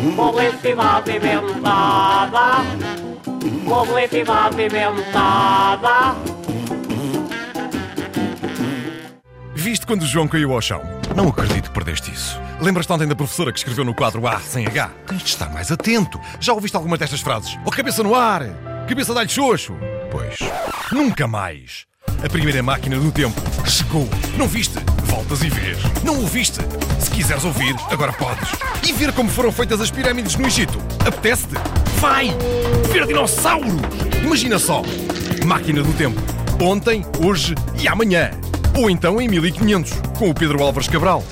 Publicidade apimentada. Publicidade apimentada. Viste quando o João caiu ao chão? Não acredito que perdeste isso. Lembras-te ontem da professora que escreveu no quadro A sem H? Tens de estar mais atento. Já ouviste alguma destas frases? Ou cabeça no ar? Cabeça dá-lhe xoxo? Pois, nunca mais. A primeira máquina do tempo chegou. Não viste? Voltas e vês. Não ouviste? Se quiseres ouvir, agora podes. E ver como foram feitas as pirâmides no Egito. Apetece-te? Vai! Ver dinossauros! Imagina só. Máquina do tempo. Ontem, hoje e amanhã. Ou então em 1500, com o Pedro Álvares Cabral.